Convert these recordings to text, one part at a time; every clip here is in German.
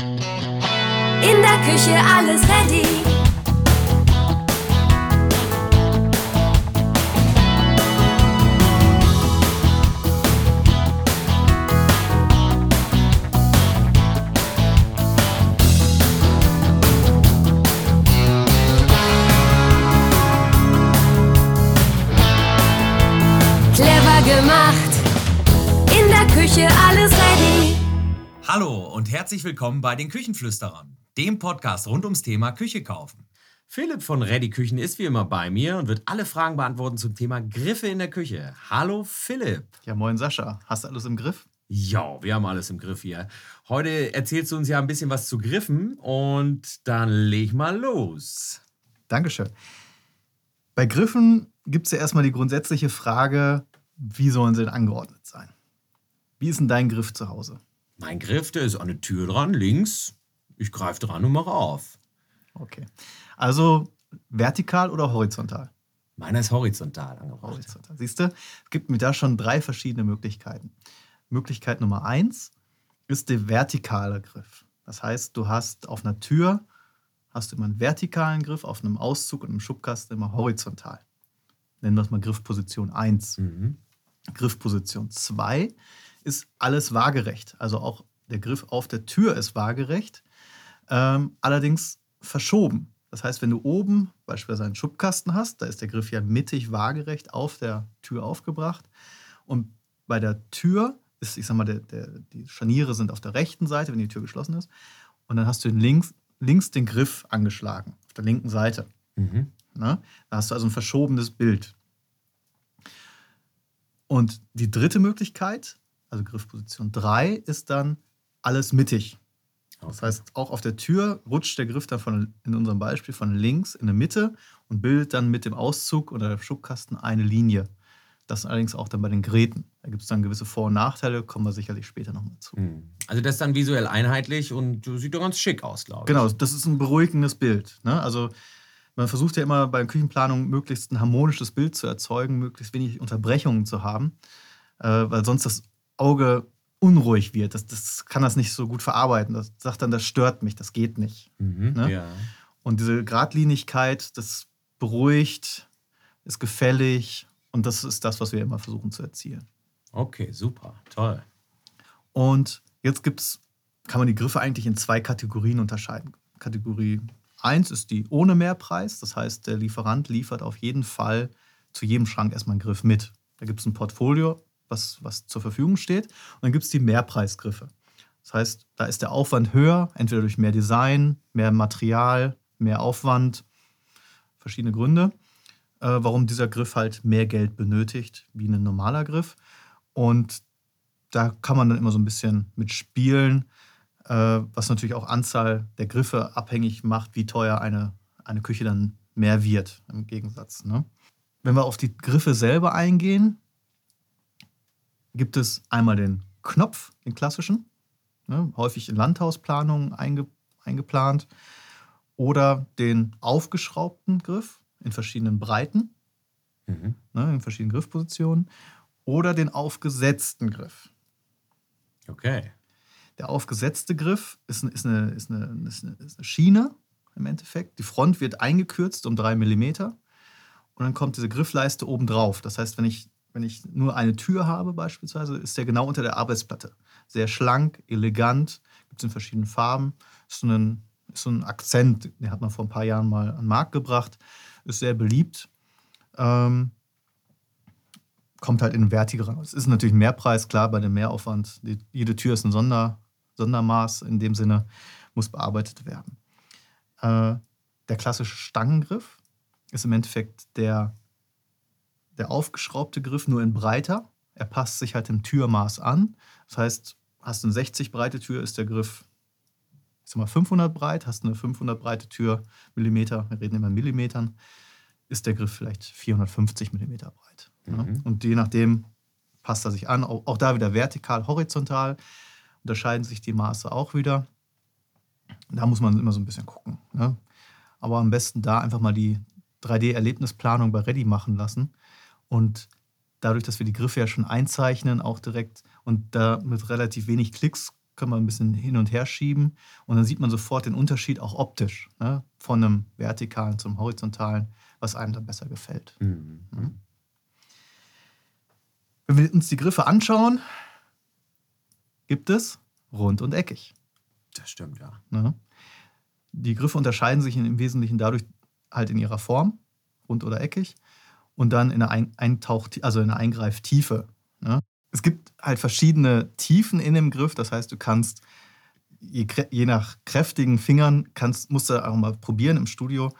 In der Küche alles ready. Clever gemacht. In der Küche alles ready. Hallo und herzlich willkommen bei den Küchenflüsterern, dem Podcast rund ums Thema Küche kaufen. Philipp von Ready Küchen ist wie immer bei mir und wird alle Fragen beantworten zum Thema Griffe in der Küche. Hallo Philipp. Ja, moin Sascha. Hast du alles im Griff? Ja, wir haben alles im Griff hier. Heute erzählst du uns ja ein bisschen was zu Griffen und dann leg mal los. Dankeschön. Bei Griffen gibt es ja erstmal die grundsätzliche Frage, wie sollen sie denn angeordnet sein? Wie ist denn dein Griff zu Hause? Mein Griff, der ist an der Tür dran, links. Ich greife dran und mache auf. Okay. Also vertikal oder horizontal? Meiner ist horizontal angebracht. Horizontal. Siehst du, es gibt mir da schon drei verschiedene Möglichkeiten. Möglichkeit Nummer eins ist der vertikale Griff. Das heißt, du hast auf einer Tür hast du immer einen vertikalen Griff, auf einem Auszug und einem Schubkasten immer horizontal. Nennen wir das mal Griffposition 1. Mhm. Griffposition 2 ist alles waagerecht. Also auch der Griff auf der Tür ist waagerecht, ähm, allerdings verschoben. Das heißt, wenn du oben beispielsweise einen Schubkasten hast, da ist der Griff ja mittig waagerecht auf der Tür aufgebracht. Und bei der Tür ist, ich sag mal, der, der, die Scharniere sind auf der rechten Seite, wenn die Tür geschlossen ist. Und dann hast du links, links den Griff angeschlagen, auf der linken Seite. Mhm. Ne? Da hast du also ein verschobenes Bild. Und die dritte Möglichkeit, also Griffposition 3, ist dann alles mittig. Das heißt, auch auf der Tür rutscht der Griff dann von, in unserem Beispiel von links in die Mitte und bildet dann mit dem Auszug oder dem Schubkasten eine Linie. Das allerdings auch dann bei den Gräten. Da gibt es dann gewisse Vor- und Nachteile, kommen wir sicherlich später nochmal zu. Mhm. Also das ist dann visuell einheitlich und sieht doch ganz schick aus, glaube ich. Genau, das ist ein beruhigendes Bild. Ne? Also man versucht ja immer bei Küchenplanung möglichst ein harmonisches Bild zu erzeugen, möglichst wenig Unterbrechungen zu haben, äh, weil sonst das Auge unruhig wird. Das, das kann das nicht so gut verarbeiten. Das sagt dann, das stört mich, das geht nicht. Mhm. Ne? Ja. Und diese Gradlinigkeit, das beruhigt, ist gefällig und das ist das, was wir immer versuchen zu erzielen. Okay, super, toll. Und jetzt gibt's, kann man die Griffe eigentlich in zwei Kategorien unterscheiden. Kategorie 1 ist die ohne Mehrpreis. Das heißt, der Lieferant liefert auf jeden Fall zu jedem Schrank erstmal einen Griff mit. Da gibt es ein Portfolio, was, was zur Verfügung steht. Und dann gibt es die Mehrpreisgriffe. Das heißt, da ist der Aufwand höher, entweder durch mehr Design, mehr Material, mehr Aufwand, verschiedene Gründe, äh, warum dieser Griff halt mehr Geld benötigt wie ein normaler Griff. Und da kann man dann immer so ein bisschen mit spielen, äh, was natürlich auch Anzahl der Griffe abhängig macht, wie teuer eine, eine Küche dann mehr wird im Gegensatz. Ne? Wenn wir auf die Griffe selber eingehen, gibt es einmal den Knopf, den klassischen, ne, häufig in Landhausplanungen einge, eingeplant, oder den aufgeschraubten Griff in verschiedenen Breiten, Mhm. ne, in verschiedenen Griffpositionen, oder den aufgesetzten Griff. Okay. Der aufgesetzte Griff ist, ist, eine, ist, eine, ist, eine, ist eine Schiene im Endeffekt. Die Front wird eingekürzt um 3 mm und dann kommt diese Griffleiste oben drauf. Das heißt, wenn ich, wenn ich nur eine Tür habe beispielsweise, ist der genau unter der Arbeitsplatte. Sehr schlank, elegant, gibt es in verschiedenen Farben. Ist so, ein, ist so ein Akzent, den hat man vor ein paar Jahren mal an den Markt gebracht. Ist sehr beliebt. Ähm, kommt halt in den vertikalen. Es ist natürlich ein Mehrpreis, klar, bei dem Mehraufwand. Die, jede Tür ist ein Sonder, Sondermaß in dem Sinne, muss bearbeitet werden. Äh, der klassische Stangengriff ist im Endeffekt der, der aufgeschraubte Griff, nur in breiter. Er passt sich halt dem Türmaß an. Das heißt, hast du eine 60 breite Tür, ist der Griff ich sag mal 500 breit. Hast du eine 500 breite Tür, Millimeter, wir reden immer in Millimetern, ist der Griff vielleicht 450 Millimeter breit. Ja? Mhm. Und je nachdem passt er sich an. Auch, auch da wieder vertikal, horizontal unterscheiden sich die Maße auch wieder. Da muss man immer so ein bisschen gucken. Ne? Aber am besten da einfach mal die 3D-Erlebnisplanung bei Ready machen lassen. Und dadurch, dass wir die Griffe ja schon einzeichnen, auch direkt und da mit relativ wenig Klicks können wir ein bisschen hin und her schieben und dann sieht man sofort den Unterschied auch optisch ne? von einem vertikalen zum horizontalen, was einem dann besser gefällt. Mhm. Wenn wir uns die Griffe anschauen, gibt es rund und eckig. Das stimmt, ja. Ne? Die Griffe unterscheiden sich im Wesentlichen dadurch halt in ihrer Form, rund oder eckig, und dann in der Ein Eintauch, also in der Eingreiftiefe. Ne? Es gibt halt verschiedene Tiefen in dem Griff, das heißt, du kannst je, je nach kräftigen Fingern kannst, musst du auch mal probieren im Studio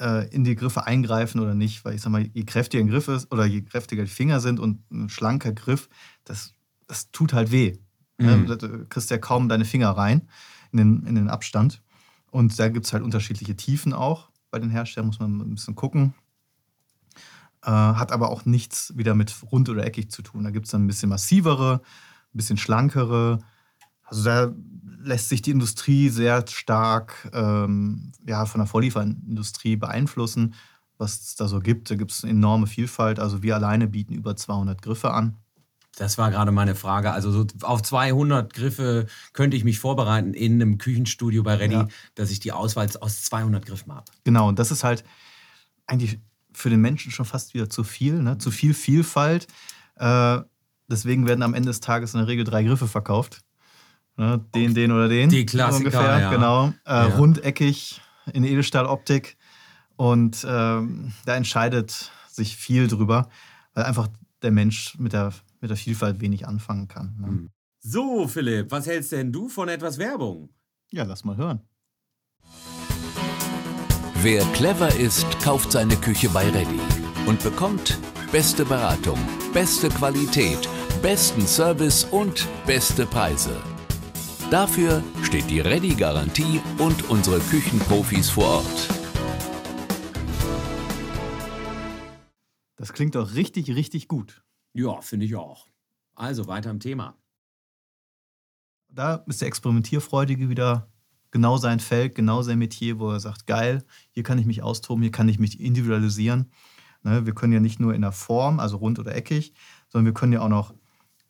äh, in die Griffe eingreifen oder nicht, weil ich sag mal, je kräftiger ein Griff ist oder je kräftiger die Finger sind und ein schlanker Griff, das, das tut halt weh. Ne? Mhm. Du kriegst ja kaum deine Finger rein in den, in den Abstand. Und da gibt es halt unterschiedliche Tiefen auch. Bei den Herstellern muss man ein bisschen gucken. Äh, hat aber auch nichts wieder mit rund oder eckig zu tun. Da gibt es dann ein bisschen massivere, ein bisschen schlankere. Also da lässt sich die Industrie sehr stark ähm, ja, von der Vorlieferindustrie beeinflussen, was es da so gibt. Da gibt es eine enorme Vielfalt. Also wir alleine bieten über 200 Griffe an. Das war gerade meine Frage. Also so auf 200 Griffe könnte ich mich vorbereiten in einem Küchenstudio bei Ready, Ja. dass ich die Auswahl aus 200 Griffen habe. Genau, und das ist halt eigentlich für den Menschen schon fast wieder zu viel, ne? zu viel Vielfalt. Äh, deswegen werden am Ende des Tages in der Regel drei Griffe verkauft. Ne? Den, den oder den. Die Klassiker, ja. Genau. Äh, Ja. Rundeckig in Edelstahloptik. Und ähm, da entscheidet sich viel drüber, weil einfach der Mensch mit der, mit der Vielfalt wenig anfangen kann. Ne? Hm. So, Philipp, was hältst denn du von etwas Werbung? Ja, lass mal hören. Wer clever ist, kauft seine Küche bei Ready und bekommt beste Beratung, beste Qualität, besten Service und beste Preise. Dafür steht die Ready-Garantie und unsere Küchenprofis vor Ort. Das klingt doch richtig, richtig gut. Ja, finde ich auch. Also weiter im Thema. da ist der Experimentierfreudige wieder genau sein Feld, genau sein Metier, wo er sagt, geil, hier kann ich mich austoben, hier kann ich mich individualisieren. Ne, wir können ja nicht nur in der Form, also rund oder eckig, sondern wir können ja auch noch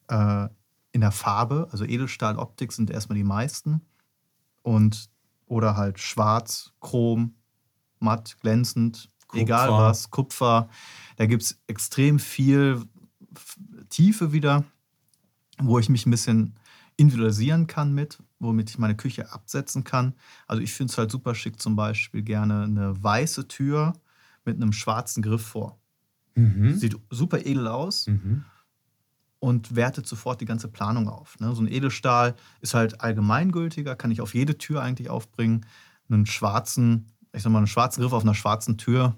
äh, in der Farbe, also Edelstahloptik sind erstmal die meisten und oder halt schwarz, chrom, matt, glänzend, Kupfer. egal was, Kupfer. Da gibt es extrem viel Tiefe wieder, wo ich mich ein bisschen individualisieren kann mit, womit ich meine Küche absetzen kann. Also ich finde es halt super schick, zum Beispiel gerne eine weiße Tür mit einem schwarzen Griff vor. Mhm. Sieht super edel aus Mhm. und wertet sofort die ganze Planung auf. Ne? So ein Edelstahl ist halt allgemeingültiger, kann ich auf jede Tür eigentlich aufbringen. Einen schwarzen, ich sag mal, einen schwarzen Griff auf einer schwarzen Tür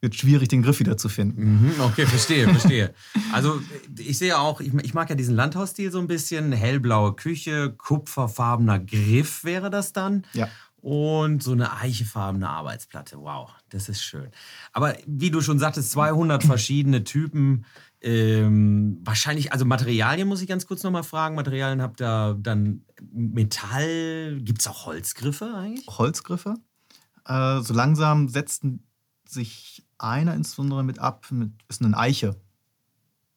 wird schwierig, den Griff wieder zu finden. Mhm, okay, verstehe, verstehe. Also ich sehe auch, ich, ich mag ja diesen Landhausstil so ein bisschen. Hellblaue Küche, kupferfarbener Griff wäre das dann. Ja. Und so eine eichefarbene Arbeitsplatte. Wow, das ist schön. Aber wie du schon sagtest, 200 verschiedene Typen. Ähm, wahrscheinlich, also Materialien muss ich ganz kurz nochmal fragen. Materialien habt ihr dann Metall. Gibt es auch Holzgriffe eigentlich? Holzgriffe. Äh, so langsam setzten sich einer insbesondere mit ab, mit, ist eine Eiche.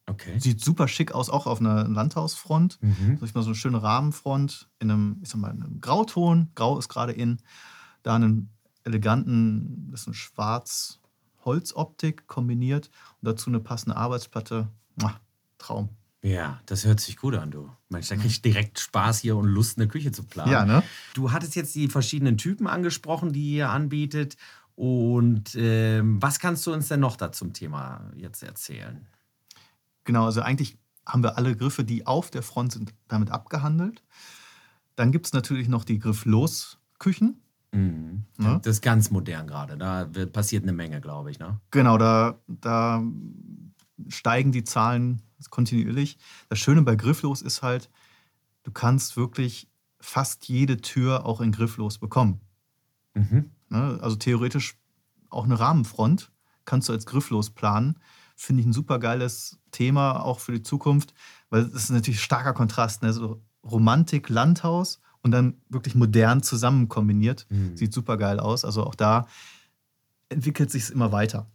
Okay. Sieht super schick aus, auch auf einer Landhausfront. Mhm. Sag ich mal, so eine schöne Rahmenfront in einem, ich sag mal, in einem Grauton. Grau ist gerade in. Da einen eleganten, das ist ein schwarz Holzoptik kombiniert und dazu eine passende Arbeitsplatte. Mua, Traum. Ja, das hört sich gut an, du. Mensch, da krieg ich direkt Spaß hier und Lust, eine Küche zu planen. Ja, ne? Du hattest jetzt die verschiedenen Typen angesprochen, die ihr anbietet. Und ähm, was kannst du uns denn noch da zum Thema jetzt erzählen? Genau, also eigentlich haben wir alle Griffe, die auf der Front sind, damit abgehandelt. Dann gibt es natürlich noch die Grifflos-Küchen. Mhm. Ne? Das ist ganz modern gerade. Da passiert eine Menge, glaube ich. Ne? Genau, da, da steigen die Zahlen kontinuierlich. Das Schöne bei Grifflos ist halt, du kannst wirklich fast jede Tür auch in Grifflos bekommen. Mhm. Ne? Also theoretisch auch eine Rahmenfront kannst du als Grifflos planen. Finde ich ein super geiles Thema auch für die Zukunft, weil es ist natürlich starker Kontrast. Ne? So Romantik, Landhaus und dann wirklich modern zusammen kombiniert. Mhm. Sieht super geil aus. Also auch da entwickelt sich es immer weiter.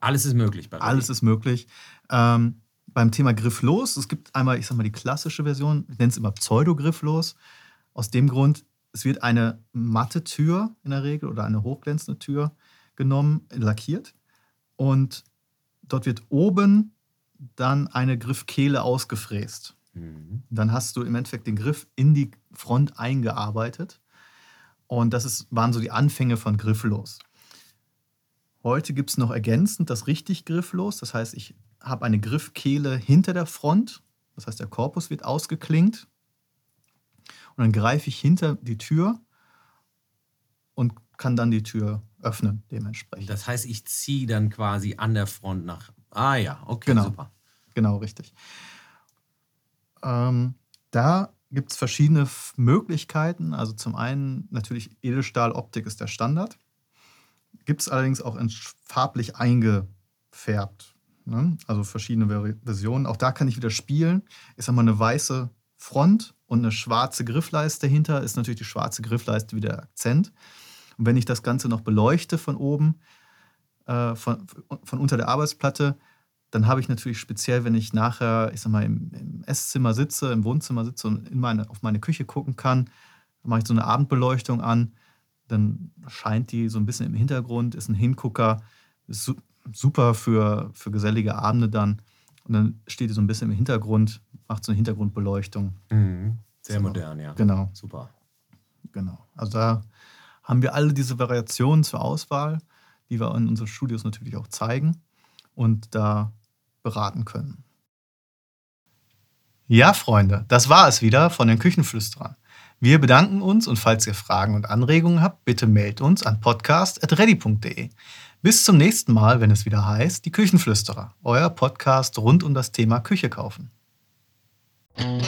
Alles ist möglich bei Alles ist möglich. Ähm, beim Thema grifflos. Es gibt einmal, ich sag mal, die klassische Version, ich nenne es immer Pseudo-grifflos. Aus dem Grund, es wird eine matte Tür in der Regel oder eine hochglänzende Tür genommen, lackiert. Und dort wird oben dann eine Griffkehle ausgefräst. Mhm. Dann hast du im Endeffekt den Griff in die Front eingearbeitet. Und das ist, waren so die Anfänge von grifflos. Heute gibt es noch ergänzend das richtig grifflos. Das heißt, ich habe eine Griffkehle hinter der Front. Das heißt, der Korpus wird ausgeklingt. Und dann greife ich hinter die Tür und kann dann die Tür öffnen, dementsprechend. Das heißt, ich ziehe dann quasi an der Front nach. Ah ja, okay, Genau. super. Genau, richtig. Ähm, da gibt es verschiedene Möglichkeiten. Also zum einen natürlich Edelstahloptik ist der Standard. Gibt es allerdings auch in farblich eingefärbt. Ne? Also verschiedene Versionen. Auch da kann ich wieder spielen. Ich sag mal, eine weiße Front und eine schwarze Griffleiste dahinter ist natürlich die schwarze Griffleiste wieder der Akzent. Und wenn ich das Ganze noch beleuchte von oben, äh, von, von unter der Arbeitsplatte, dann habe ich natürlich speziell, wenn ich nachher, ich sag mal, im, im Esszimmer sitze, im Wohnzimmer sitze und in meine, auf meine Küche gucken kann, mache ich so eine Abendbeleuchtung an, dann scheint die so ein bisschen im Hintergrund, ist ein Hingucker, ist su super für, für gesellige Abende dann. Und dann steht die so ein bisschen im Hintergrund, macht so eine Hintergrundbeleuchtung. Mhm. Sehr So. modern, ja. Genau, Super. genau. Also da haben wir alle diese Variationen zur Auswahl, die wir in unseren Studios natürlich auch zeigen und da beraten können. Ja, Freunde, das war es wieder von den Küchenflüsterern. Wir bedanken uns und falls ihr Fragen und Anregungen habt, bitte meldet uns an podcast.ready.de. Bis zum nächsten Mal, wenn es wieder heißt, die Küchenflüsterer, euer Podcast rund um das Thema Küche kaufen. In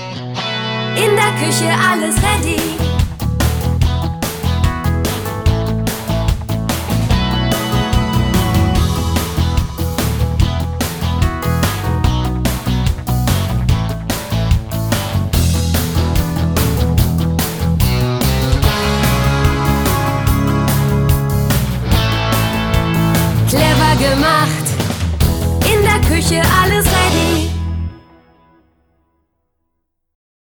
der Küche alles ready.